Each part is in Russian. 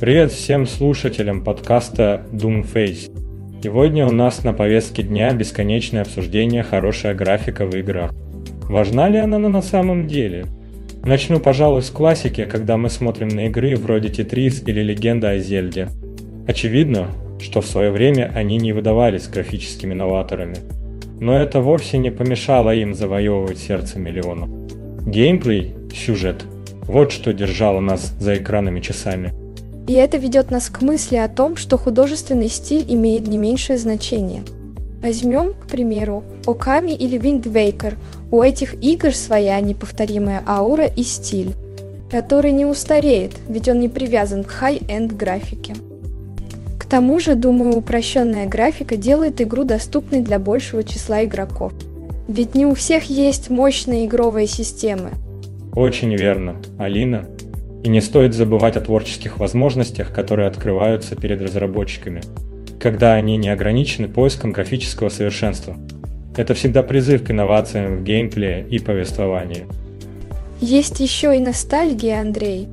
Привет всем слушателям подкаста Doomface. Сегодня у нас на повестке дня бесконечное обсуждение хорошая графика в играх. Важна ли она на самом деле? Начну, пожалуй, с классики, когда мы смотрим на игры вроде Тетрис или Легенда о Зельде. Очевидно, что в свое время они не выдавались графическими новаторами. Но это вовсе не помешало им завоевывать сердце миллионов. Геймплей, сюжет – вот что держало нас за экранами часами – и это ведет нас к мысли о том, что художественный стиль имеет не меньшее значение. Возьмем, к примеру, Okami или Waker. У этих игр своя неповторимая аура и стиль, который не устареет, ведь он не привязан к high-end графике. К тому же, думаю, упрощенная графика делает игру доступной для большего числа игроков. Ведь не у всех есть мощные игровые системы. Очень верно. Алина, и не стоит забывать о творческих возможностях, которые открываются перед разработчиками, когда они не ограничены поиском графического совершенства. Это всегда призыв к инновациям в геймплее и повествовании. Есть еще и ностальгия, Андрей.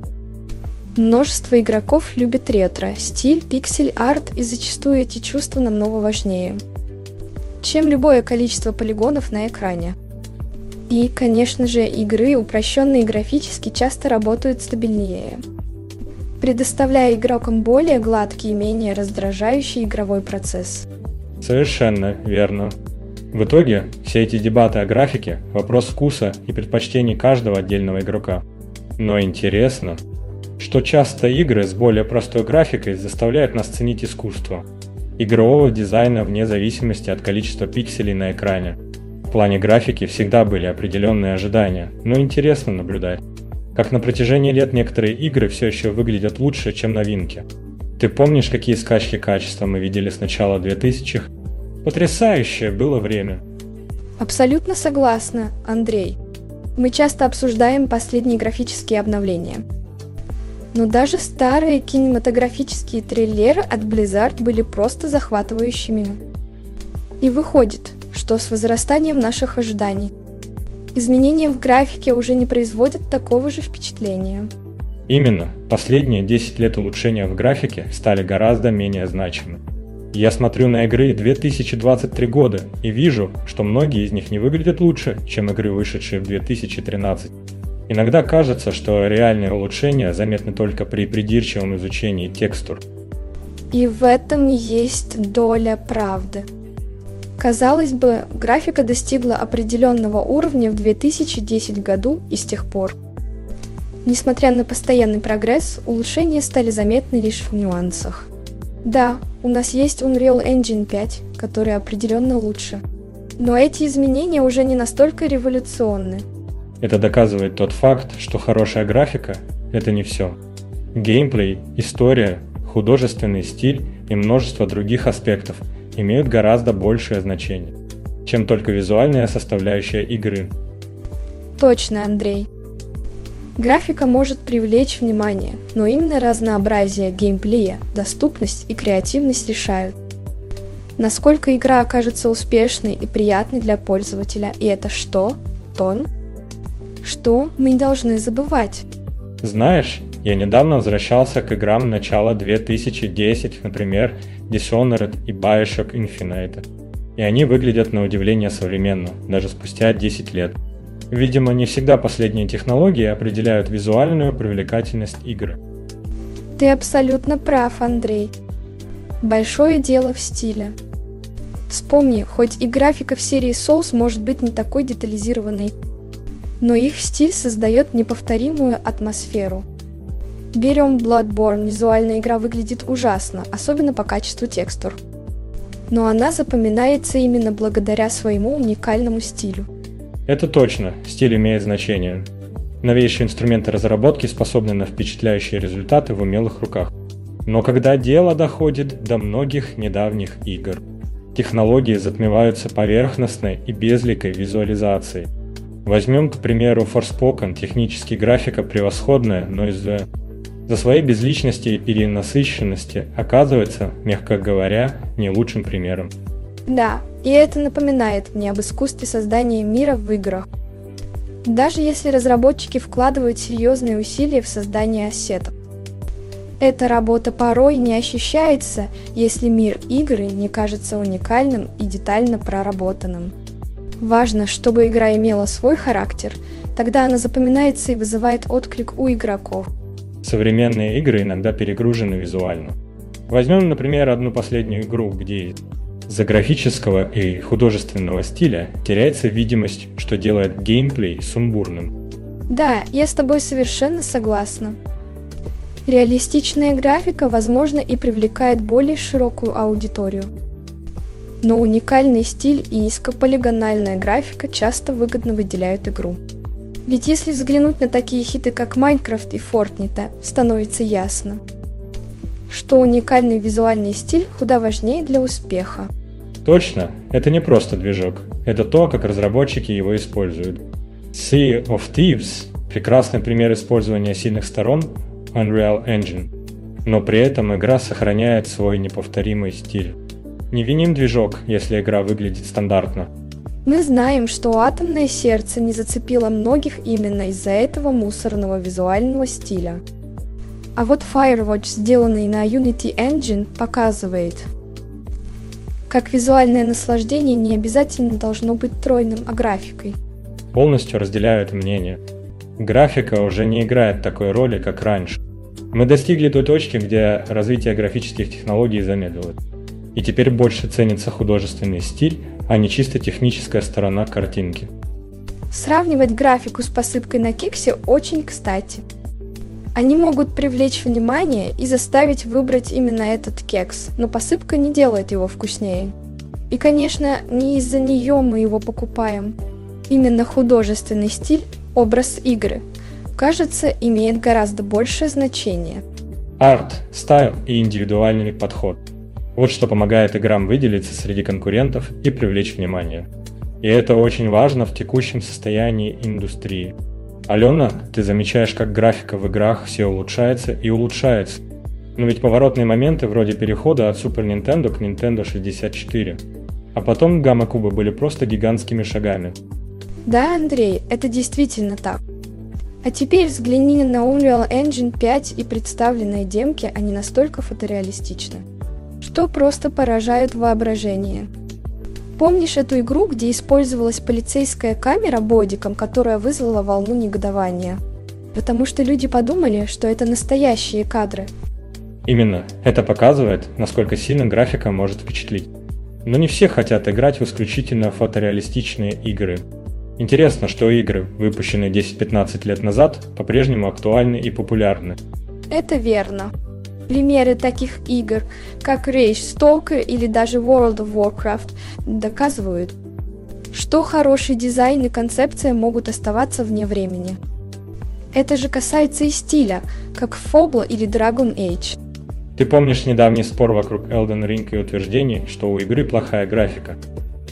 Множество игроков любят ретро, стиль, пиксель-арт и зачастую эти чувства намного важнее, чем любое количество полигонов на экране. И, конечно же, игры, упрощенные графически, часто работают стабильнее, предоставляя игрокам более гладкий и менее раздражающий игровой процесс. Совершенно верно. В итоге, все эти дебаты о графике – вопрос вкуса и предпочтений каждого отдельного игрока. Но интересно, что часто игры с более простой графикой заставляют нас ценить искусство, игрового дизайна вне зависимости от количества пикселей на экране – плане графики всегда были определенные ожидания, но интересно наблюдать, как на протяжении лет некоторые игры все еще выглядят лучше, чем новинки. Ты помнишь, какие скачки качества мы видели с начала 2000-х? Потрясающее было время. Абсолютно согласна, Андрей. Мы часто обсуждаем последние графические обновления. Но даже старые кинематографические трейлеры от Blizzard были просто захватывающими. И выходит, что с возрастанием наших ожиданий. Изменения в графике уже не производят такого же впечатления. Именно, последние 10 лет улучшения в графике стали гораздо менее значимы. Я смотрю на игры 2023 года и вижу, что многие из них не выглядят лучше, чем игры, вышедшие в 2013. Иногда кажется, что реальные улучшения заметны только при придирчивом изучении текстур. И в этом есть доля правды. Казалось бы, графика достигла определенного уровня в 2010 году и с тех пор. Несмотря на постоянный прогресс, улучшения стали заметны лишь в нюансах. Да, у нас есть Unreal Engine 5, который определенно лучше. Но эти изменения уже не настолько революционны. Это доказывает тот факт, что хорошая графика – это не все. Геймплей, история, художественный стиль и множество других аспектов – имеют гораздо большее значение, чем только визуальная составляющая игры. Точно, Андрей. Графика может привлечь внимание, но именно разнообразие геймплея, доступность и креативность решают. Насколько игра окажется успешной и приятной для пользователя, и это что? Тон? Что мы не должны забывать? Знаешь, я недавно возвращался к играм начала 2010, например, Dishonored и Bioshock Infinite. И они выглядят на удивление современно, даже спустя 10 лет. Видимо, не всегда последние технологии определяют визуальную привлекательность игры. Ты абсолютно прав, Андрей. Большое дело в стиле. Вспомни, хоть и графика в серии Souls может быть не такой детализированной, но их стиль создает неповторимую атмосферу – Берем Bloodborne, визуальная игра выглядит ужасно, особенно по качеству текстур. Но она запоминается именно благодаря своему уникальному стилю. Это точно, стиль имеет значение. Новейшие инструменты разработки способны на впечатляющие результаты в умелых руках. Но когда дело доходит до многих недавних игр, технологии затмеваются поверхностной и безликой визуализацией. Возьмем, к примеру, Forspoken, технически графика превосходная, но из-за за своей безличности и перенасыщенности оказывается, мягко говоря, не лучшим примером. Да, и это напоминает мне об искусстве создания мира в играх. Даже если разработчики вкладывают серьезные усилия в создание ассетов. Эта работа порой не ощущается, если мир игры не кажется уникальным и детально проработанным. Важно, чтобы игра имела свой характер, тогда она запоминается и вызывает отклик у игроков. Современные игры иногда перегружены визуально. Возьмем, например, одну последнюю игру, где из-за графического и художественного стиля теряется видимость, что делает геймплей сумбурным. Да, я с тобой совершенно согласна. Реалистичная графика, возможно, и привлекает более широкую аудиторию. Но уникальный стиль и низкополигональная графика часто выгодно выделяют игру. Ведь если взглянуть на такие хиты, как Майнкрафт и Fortnite, становится ясно, что уникальный визуальный стиль куда важнее для успеха. Точно, это не просто движок, это то, как разработчики его используют. Sea of Thieves – прекрасный пример использования сильных сторон Unreal Engine, но при этом игра сохраняет свой неповторимый стиль. Не виним движок, если игра выглядит стандартно. Мы знаем, что атомное сердце не зацепило многих именно из-за этого мусорного визуального стиля. А вот Firewatch, сделанный на Unity Engine, показывает, как визуальное наслаждение не обязательно должно быть тройным, а графикой. Полностью разделяю это мнение. Графика уже не играет такой роли, как раньше. Мы достигли той точки, где развитие графических технологий замедлилось. И теперь больше ценится художественный стиль, а не чисто техническая сторона картинки. Сравнивать графику с посыпкой на кексе очень кстати. Они могут привлечь внимание и заставить выбрать именно этот кекс, но посыпка не делает его вкуснее. И, конечно, не из-за нее мы его покупаем. Именно художественный стиль – образ игры – кажется, имеет гораздо большее значение. Арт, стайл и индивидуальный подход. Вот что помогает играм выделиться среди конкурентов и привлечь внимание. И это очень важно в текущем состоянии индустрии. Алена, ты замечаешь, как графика в играх все улучшается и улучшается. Но ведь поворотные моменты вроде перехода от Super Nintendo к Nintendo 64. А потом гамма-кубы были просто гигантскими шагами. Да, Андрей, это действительно так. А теперь взгляни на Unreal Engine 5 и представленные демки, они настолько фотореалистичны, что просто поражают воображение. Помнишь эту игру, где использовалась полицейская камера бодиком, которая вызвала волну негодования? Потому что люди подумали, что это настоящие кадры. Именно. Это показывает, насколько сильно графика может впечатлить. Но не все хотят играть в исключительно фотореалистичные игры. Интересно, что игры, выпущенные 10-15 лет назад, по-прежнему актуальны и популярны. Это верно. Примеры таких игр, как Rage Stalker или даже World of Warcraft, доказывают, что хороший дизайн и концепция могут оставаться вне времени. Это же касается и стиля, как в Foblo или Dragon Age. Ты помнишь недавний спор вокруг Elden Ring и утверждений, что у игры плохая графика?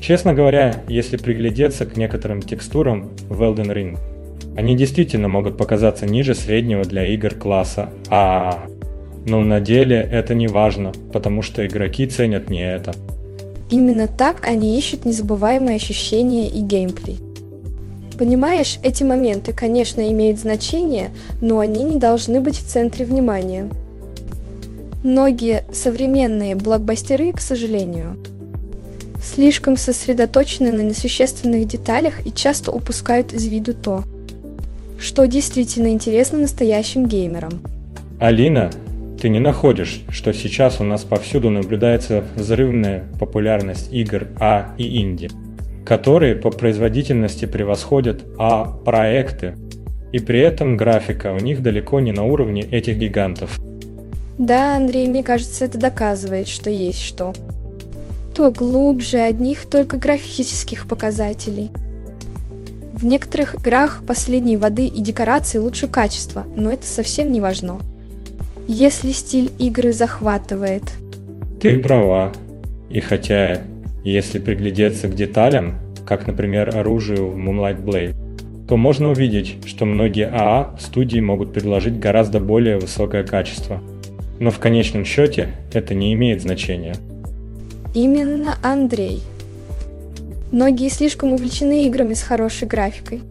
Честно говоря, если приглядеться к некоторым текстурам в Elden Ring, они действительно могут показаться ниже среднего для игр класса А. Но на деле это не важно, потому что игроки ценят не это. Именно так они ищут незабываемые ощущения и геймплей. Понимаешь, эти моменты, конечно, имеют значение, но они не должны быть в центре внимания. Многие современные блокбастеры, к сожалению, слишком сосредоточены на несущественных деталях и часто упускают из виду то, что действительно интересно настоящим геймерам. Алина, ты не находишь, что сейчас у нас повсюду наблюдается взрывная популярность игр А и инди, которые по производительности превосходят А-проекты, и при этом графика у них далеко не на уровне этих гигантов. Да, Андрей, мне кажется, это доказывает, что есть что то глубже одних только графических показателей. В некоторых играх последней воды и декорации лучше качества, но это совсем не важно. Если стиль игры захватывает. Ты права. И хотя, если приглядеться к деталям, как, например, оружию в Moonlight Blade, то можно увидеть, что многие АА студии могут предложить гораздо более высокое качество. Но в конечном счете это не имеет значения. Именно Андрей. Многие слишком увлечены играми с хорошей графикой.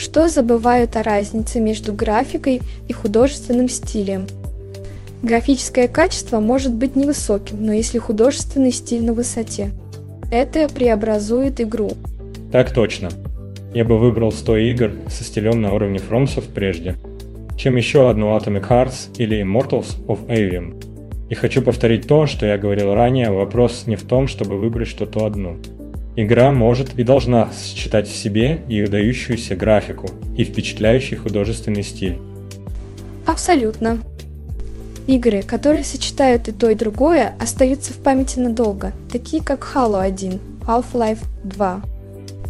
Что забывают о разнице между графикой и художественным стилем? Графическое качество может быть невысоким, но если художественный стиль на высоте, это преобразует игру. Так точно. Я бы выбрал 100 игр со стилем на уровне Фромсов прежде, чем еще одну Atomic Hearts или Immortals of Avium. И хочу повторить то, что я говорил ранее, вопрос не в том, чтобы выбрать что-то одно – Игра может и должна сочетать в себе и выдающуюся графику, и впечатляющий художественный стиль. Абсолютно. Игры, которые сочетают и то, и другое, остаются в памяти надолго, такие как Halo 1, Half-Life 2,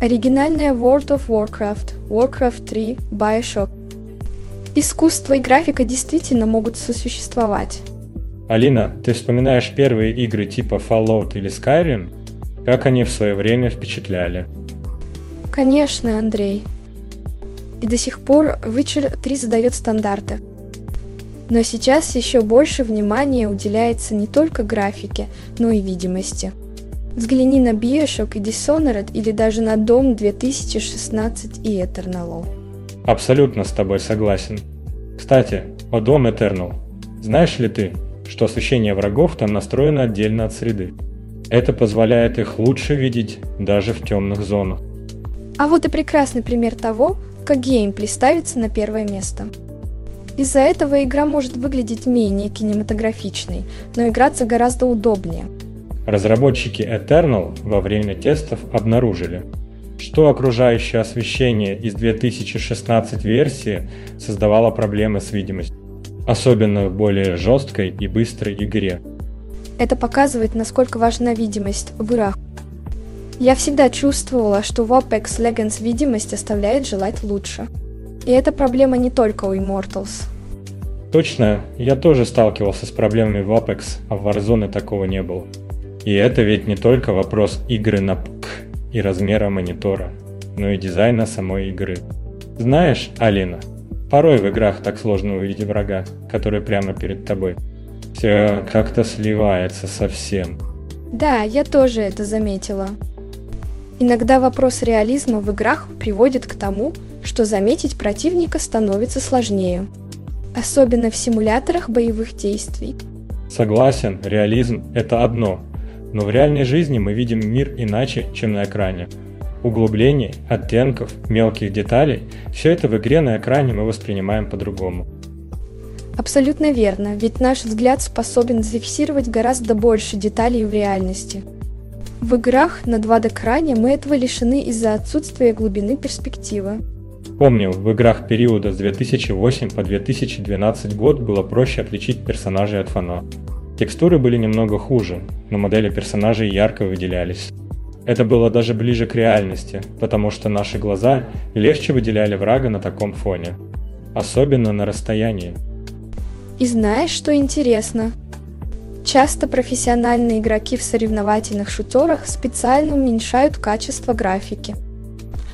оригинальная World of Warcraft, Warcraft 3, Bioshock. Искусство и графика действительно могут сосуществовать. Алина, ты вспоминаешь первые игры типа Fallout или Skyrim – как они в свое время впечатляли. Конечно, Андрей. И до сих пор Witcher 3 задает стандарты. Но сейчас еще больше внимания уделяется не только графике, но и видимости. Взгляни на Bioshock и Dishonored или даже на Дом 2016 и Eternal. Абсолютно с тобой согласен. Кстати, о Дом Eternal. Знаешь ли ты, что освещение врагов там настроено отдельно от среды? Это позволяет их лучше видеть даже в темных зонах. А вот и прекрасный пример того, как геймплей ставится на первое место. Из-за этого игра может выглядеть менее кинематографичной, но играться гораздо удобнее. Разработчики Eternal во время тестов обнаружили, что окружающее освещение из 2016 версии создавало проблемы с видимостью, особенно в более жесткой и быстрой игре. Это показывает, насколько важна видимость в играх. Я всегда чувствовала, что в Apex Legends видимость оставляет желать лучше. И эта проблема не только у Immortals. Точно, я тоже сталкивался с проблемами в Apex, а в Warzone такого не было. И это ведь не только вопрос игры на ПК и размера монитора, но и дизайна самой игры. Знаешь, Алина, порой в играх так сложно увидеть врага, который прямо перед тобой – все как-то сливается совсем. Да, я тоже это заметила. Иногда вопрос реализма в играх приводит к тому, что заметить противника становится сложнее. Особенно в симуляторах боевых действий. Согласен, реализм – это одно, но в реальной жизни мы видим мир иначе, чем на экране. Углублений, оттенков, мелких деталей – все это в игре на экране мы воспринимаем по-другому. Абсолютно верно, ведь наш взгляд способен зафиксировать гораздо больше деталей в реальности. В играх на 2D-экране мы этого лишены из-за отсутствия глубины перспективы. Помню, в играх периода с 2008 по 2012 год было проще отличить персонажей от фана. Текстуры были немного хуже, но модели персонажей ярко выделялись. Это было даже ближе к реальности, потому что наши глаза легче выделяли врага на таком фоне. Особенно на расстоянии. И знаешь, что интересно? Часто профессиональные игроки в соревновательных шутерах специально уменьшают качество графики,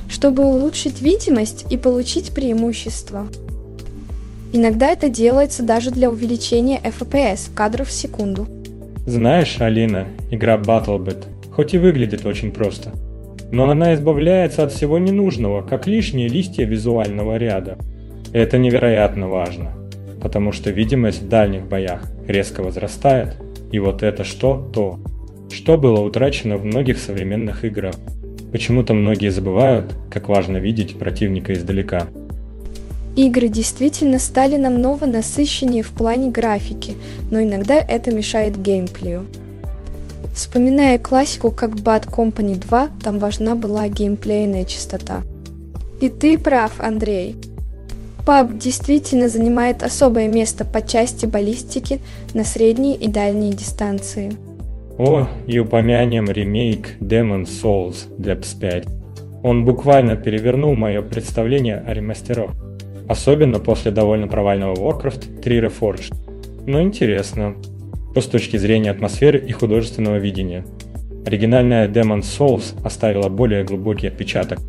чтобы улучшить видимость и получить преимущество. Иногда это делается даже для увеличения FPS кадров в секунду. Знаешь, Алина, игра BattleBit, хоть и выглядит очень просто, но она избавляется от всего ненужного, как лишние листья визуального ряда. Это невероятно важно потому что видимость в дальних боях резко возрастает, и вот это что то, что было утрачено в многих современных играх. Почему-то многие забывают, как важно видеть противника издалека. Игры действительно стали намного насыщеннее в плане графики, но иногда это мешает геймплею. Вспоминая классику как Bad Company 2, там важна была геймплейная частота. И ты прав, Андрей. PUBG действительно занимает особое место по части баллистики на средние и дальние дистанции. О, и упомянем ремейк Demon Souls для PS5. Он буквально перевернул мое представление о ремастерах. Особенно после довольно провального Warcraft 3 Reforged. Но интересно. Что с точки зрения атмосферы и художественного видения. Оригинальная Demon's Souls оставила более глубокий отпечаток.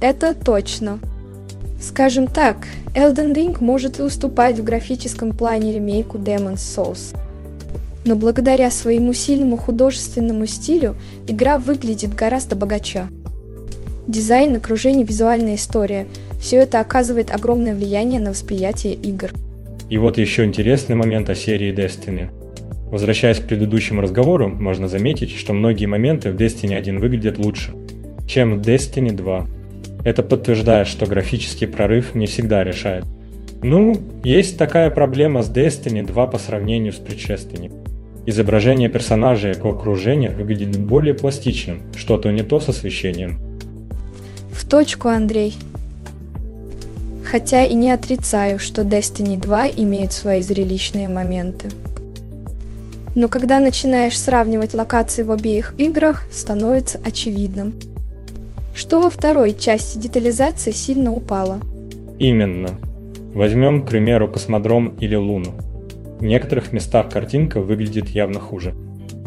Это точно. Скажем так, Elden Ring может уступать в графическом плане ремейку Demon's Souls. Но благодаря своему сильному художественному стилю игра выглядит гораздо богаче. Дизайн, окружение, визуальная история – все это оказывает огромное влияние на восприятие игр. И вот еще интересный момент о серии Destiny. Возвращаясь к предыдущему разговору, можно заметить, что многие моменты в Destiny 1 выглядят лучше, чем в Destiny 2. Это подтверждает, что графический прорыв не всегда решает. Ну, есть такая проблема с Destiny 2 по сравнению с предшественником. Изображение персонажей и окружения выглядит более пластичным, что-то не то с освещением. В точку, Андрей. Хотя и не отрицаю, что Destiny 2 имеет свои зрелищные моменты. Но когда начинаешь сравнивать локации в обеих играх, становится очевидным, что во второй части детализация сильно упала. Именно. Возьмем, к примеру, космодром или Луну. В некоторых местах картинка выглядит явно хуже.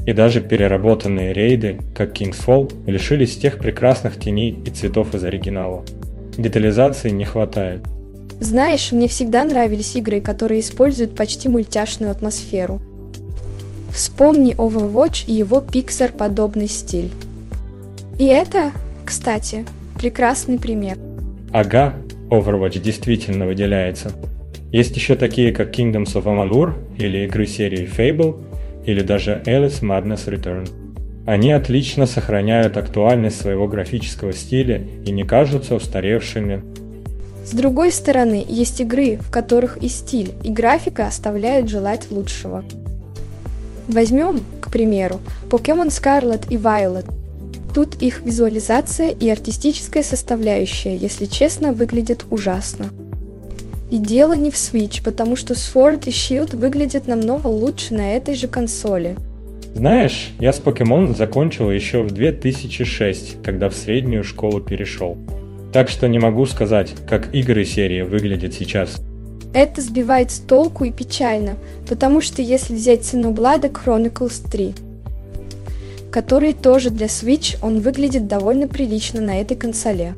И даже переработанные рейды, как King's Fall, лишились тех прекрасных теней и цветов из оригинала. Детализации не хватает. Знаешь, мне всегда нравились игры, которые используют почти мультяшную атмосферу. Вспомни Overwatch и его Pixar-подобный стиль. И это, кстати, прекрасный пример. Ага, Overwatch действительно выделяется. Есть еще такие, как Kingdoms of Amalur или игры серии Fable, или даже Alice Madness Return. Они отлично сохраняют актуальность своего графического стиля и не кажутся устаревшими. С другой стороны, есть игры, в которых и стиль, и графика оставляют желать лучшего. Возьмем, к примеру, Pokemon Scarlet и Violet. Тут их визуализация и артистическая составляющая, если честно, выглядят ужасно. И дело не в Switch, потому что Sword и Shield выглядят намного лучше на этой же консоли. Знаешь, я с Pokemon закончил еще в 2006, когда в среднюю школу перешел. Так что не могу сказать, как игры серии выглядят сейчас. Это сбивает с толку и печально, потому что если взять Xenoblade Chronicles 3, который тоже для Switch, он выглядит довольно прилично на этой консоле.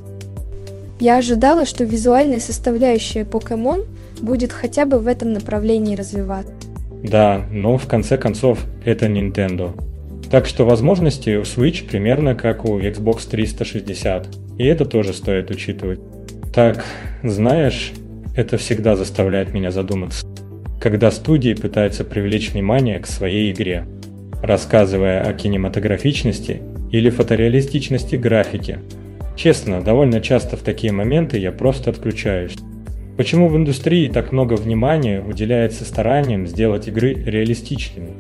Я ожидала, что визуальная составляющая Pokemon будет хотя бы в этом направлении развиваться. Да, но в конце концов это Nintendo. Так что возможности у Switch примерно как у Xbox 360. И это тоже стоит учитывать. Так, знаешь, это всегда заставляет меня задуматься. Когда студии пытаются привлечь внимание к своей игре, рассказывая о кинематографичности или фотореалистичности графики, Честно, довольно часто в такие моменты я просто отключаюсь. Почему в индустрии так много внимания уделяется стараниям сделать игры реалистичными,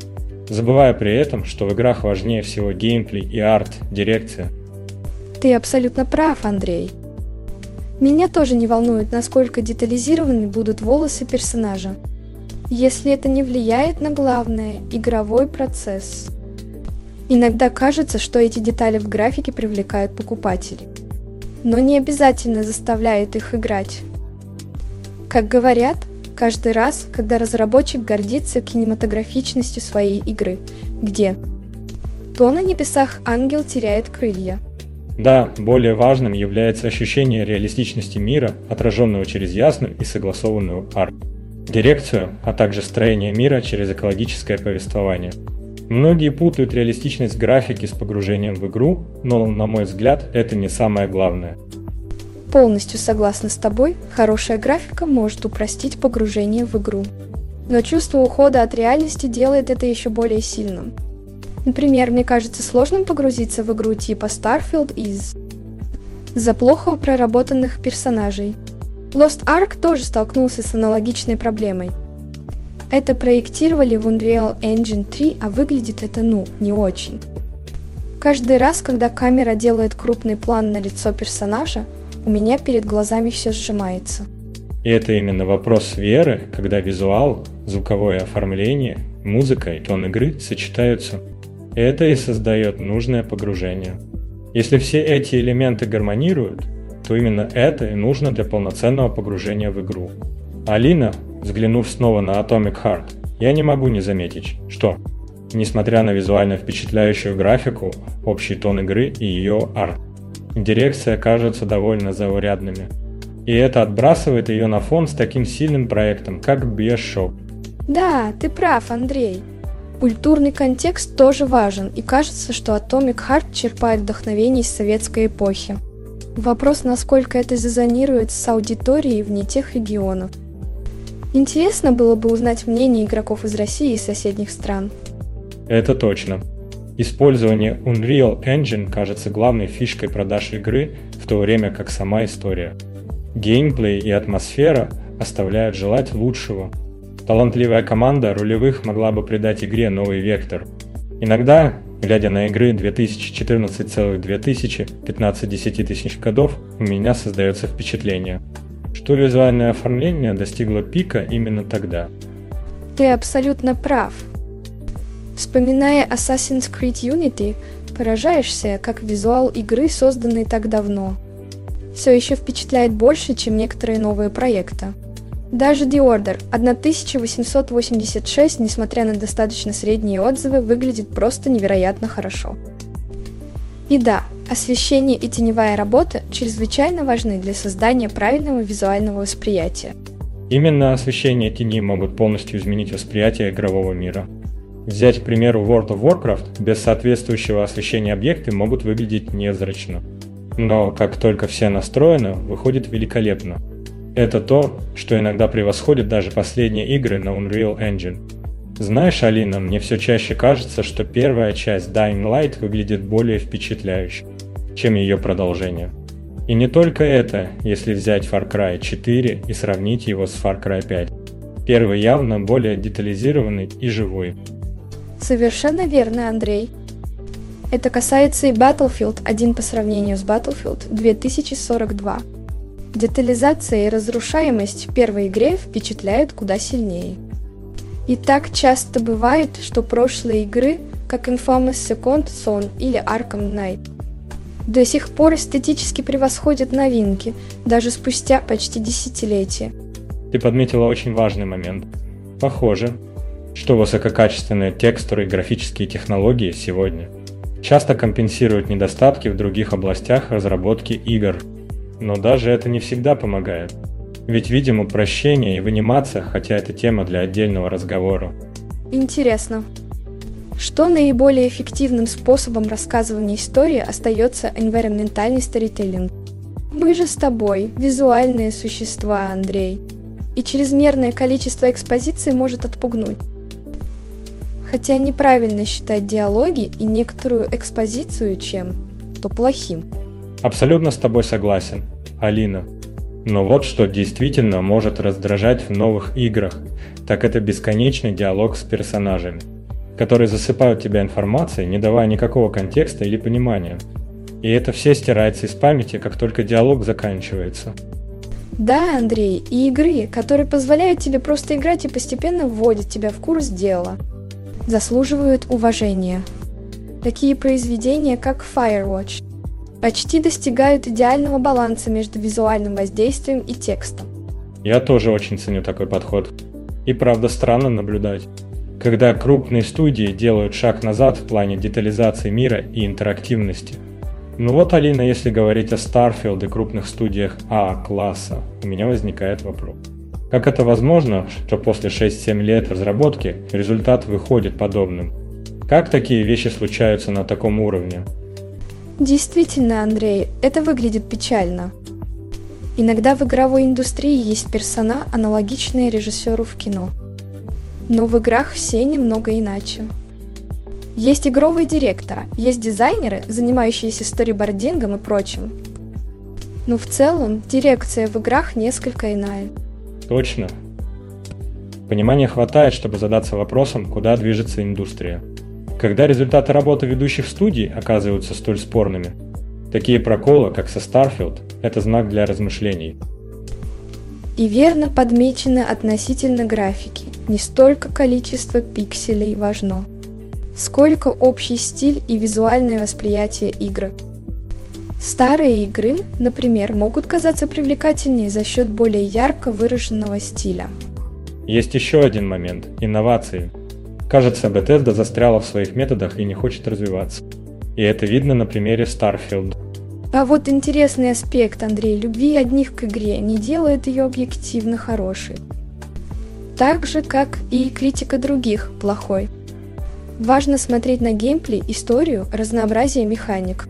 забывая при этом, что в играх важнее всего геймплей и арт, дирекция? Ты абсолютно прав, Андрей. Меня тоже не волнует, насколько детализированы будут волосы персонажа, если это не влияет на главное – игровой процесс. Иногда кажется, что эти детали в графике привлекают покупателей но не обязательно заставляет их играть. Как говорят, каждый раз, когда разработчик гордится кинематографичностью своей игры, где то на небесах ангел теряет крылья. Да, более важным является ощущение реалистичности мира, отраженного через ясную и согласованную арт. Дирекцию, а также строение мира через экологическое повествование – Многие путают реалистичность графики с погружением в игру, но, на мой взгляд, это не самое главное. Полностью согласна с тобой, хорошая графика может упростить погружение в игру. Но чувство ухода от реальности делает это еще более сильным. Например, мне кажется сложным погрузиться в игру типа Starfield из за плохо проработанных персонажей. Lost Ark тоже столкнулся с аналогичной проблемой – это проектировали в Unreal Engine 3, а выглядит это, ну, не очень. Каждый раз, когда камера делает крупный план на лицо персонажа, у меня перед глазами все сжимается. И это именно вопрос веры, когда визуал, звуковое оформление, музыка и тон игры сочетаются. Это и создает нужное погружение. Если все эти элементы гармонируют, то именно это и нужно для полноценного погружения в игру. Алина, взглянув снова на Atomic Heart, я не могу не заметить, что, несмотря на визуально впечатляющую графику, общий тон игры и ее арт, дирекция кажется довольно заурядными. И это отбрасывает ее на фон с таким сильным проектом, как Bioshock. Да, ты прав, Андрей. Культурный контекст тоже важен, и кажется, что Atomic Heart черпает вдохновение из советской эпохи. Вопрос, насколько это резонирует с аудиторией вне тех регионов. Интересно было бы узнать мнение игроков из России и соседних стран. Это точно. Использование Unreal Engine кажется главной фишкой продаж игры, в то время как сама история. Геймплей и атмосфера оставляют желать лучшего. Талантливая команда рулевых могла бы придать игре новый вектор. Иногда, глядя на игры 2014,2015 10 тысяч годов, у меня создается впечатление, что визуальное оформление достигло пика именно тогда. Ты абсолютно прав. Вспоминая Assassin's Creed Unity, поражаешься, как визуал игры, созданный так давно, все еще впечатляет больше, чем некоторые новые проекты. Даже The Order 1886, несмотря на достаточно средние отзывы, выглядит просто невероятно хорошо. И да, освещение и теневая работа чрезвычайно важны для создания правильного визуального восприятия. Именно освещение тени могут полностью изменить восприятие игрового мира. Взять, к примеру, World of Warcraft, без соответствующего освещения объекты могут выглядеть невзрачно. Но как только все настроено, выходит великолепно. Это то, что иногда превосходит даже последние игры на Unreal Engine. Знаешь, Алина, мне все чаще кажется, что первая часть Dying Light выглядит более впечатляюще, чем ее продолжение. И не только это, если взять Far Cry 4 и сравнить его с Far Cry 5. Первый явно более детализированный и живой. Совершенно верно, Андрей. Это касается и Battlefield 1 по сравнению с Battlefield 2042. Детализация и разрушаемость в первой игре впечатляют куда сильнее. И так часто бывает, что прошлые игры, как Infamous Second Son или Arkham Knight, до сих пор эстетически превосходят новинки, даже спустя почти десятилетия. Ты подметила очень важный момент. Похоже, что высококачественные текстуры и графические технологии сегодня часто компенсируют недостатки в других областях разработки игр. Но даже это не всегда помогает. Ведь видим упрощение и в анимациях, хотя это тема для отдельного разговора. Интересно. Что наиболее эффективным способом рассказывания истории остается environmental storytelling? Мы же с тобой визуальные существа, Андрей. И чрезмерное количество экспозиции может отпугнуть. Хотя неправильно считать диалоги и некоторую экспозицию чем то плохим. Абсолютно с тобой согласен, Алина. Но вот что действительно может раздражать в новых играх, так это бесконечный диалог с персонажами, которые засыпают тебя информацией, не давая никакого контекста или понимания. И это все стирается из памяти, как только диалог заканчивается. Да, Андрей, и игры, которые позволяют тебе просто играть и постепенно вводят тебя в курс дела – заслуживают уважения. Такие произведения, как Firewatch, почти достигают идеального баланса между визуальным воздействием и текстом. Я тоже очень ценю такой подход. И правда странно наблюдать, когда крупные студии делают шаг назад в плане детализации мира и интерактивности. Ну вот, Алина, если говорить о Starfield и крупных студиях А-класса, у меня возникает вопрос. Как это возможно, что после 6-7 лет разработки результат выходит подобным? Как такие вещи случаются на таком уровне? Действительно, Андрей, это выглядит печально. Иногда в игровой индустрии есть персона, аналогичные режиссеру в кино. Но в играх все немного иначе. Есть игровые директоры, есть дизайнеры, занимающиеся сторибордингом и прочим. Но в целом дирекция в играх несколько иная. Точно. Понимания хватает, чтобы задаться вопросом, куда движется индустрия. Когда результаты работы ведущих студий оказываются столь спорными, такие проколы, как со Starfield, это знак для размышлений. И верно подмечены относительно графики. Не столько количество пикселей важно, сколько общий стиль и визуальное восприятие игры. Старые игры, например, могут казаться привлекательнее за счет более ярко выраженного стиля. Есть еще один момент – инновации. Кажется, Bethesda застряла в своих методах и не хочет развиваться. И это видно на примере Starfield. А вот интересный аспект, Андрей, любви одних к игре не делает ее объективно хорошей. Так же, как и критика других плохой. Важно смотреть на геймплей, историю, разнообразие механик.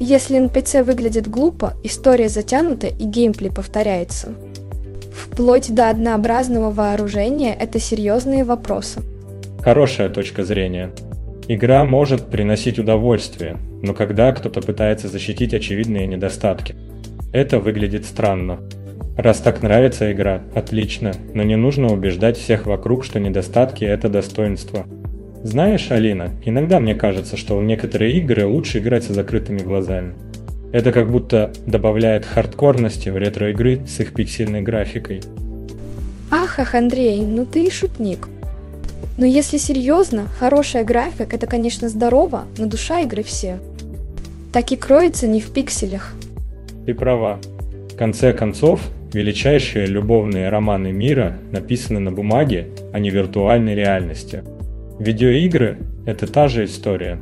Если NPC выглядит глупо, история затянута и геймплей повторяется. Вплоть до однообразного вооружения – это серьезные вопросы. Хорошая точка зрения. Игра может приносить удовольствие, но когда кто-то пытается защитить очевидные недостатки, это выглядит странно. Раз так нравится игра, отлично, но не нужно убеждать всех вокруг, что недостатки – это достоинство. Знаешь, Алина, иногда мне кажется, что в некоторые игры лучше играть с закрытыми глазами. Это как будто добавляет хардкорности в ретро-игры с их пиксельной графикой. Ах, ах, Андрей, ну ты и шутник. Но если серьезно, хорошая графика – это, конечно, здорово, но душа игры все. Так и кроется не в пикселях. Ты права. В конце концов, величайшие любовные романы мира написаны на бумаге, а не виртуальной реальности. Видеоигры – это та же история.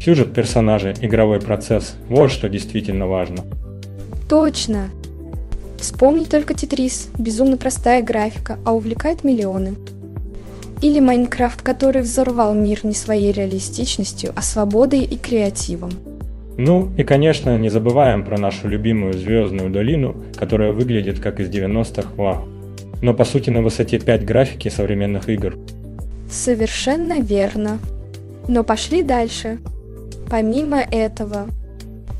Сюжет персонажей, игровой процесс – вот что действительно важно. Точно! Вспомни только Тетрис, безумно простая графика, а увлекает миллионы. Или Майнкрафт, который взорвал мир не своей реалистичностью, а свободой и креативом. Ну и, конечно, не забываем про нашу любимую звездную долину, которая выглядит как из 90-х вау. Но по сути на высоте 5 графики современных игр. Совершенно верно. Но пошли дальше. Помимо этого,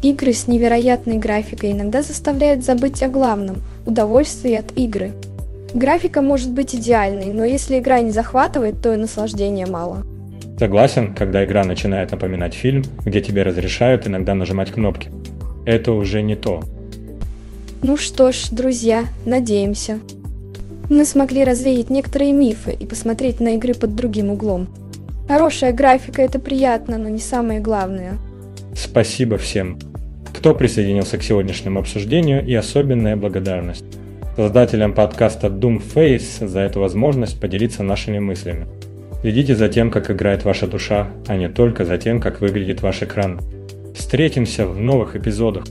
игры с невероятной графикой иногда заставляют забыть о главном – удовольствии от игры – Графика может быть идеальной, но если игра не захватывает, то и наслаждения мало. Согласен, когда игра начинает напоминать фильм, где тебе разрешают иногда нажимать кнопки. Это уже не то. Ну что ж, друзья, надеемся. Мы смогли развеять некоторые мифы и посмотреть на игры под другим углом. Хорошая графика это приятно, но не самое главное. Спасибо всем, кто присоединился к сегодняшнему обсуждению и особенная благодарность создателям подкаста Doomface за эту возможность поделиться нашими мыслями. Следите за тем, как играет ваша душа, а не только за тем, как выглядит ваш экран. Встретимся в новых эпизодах.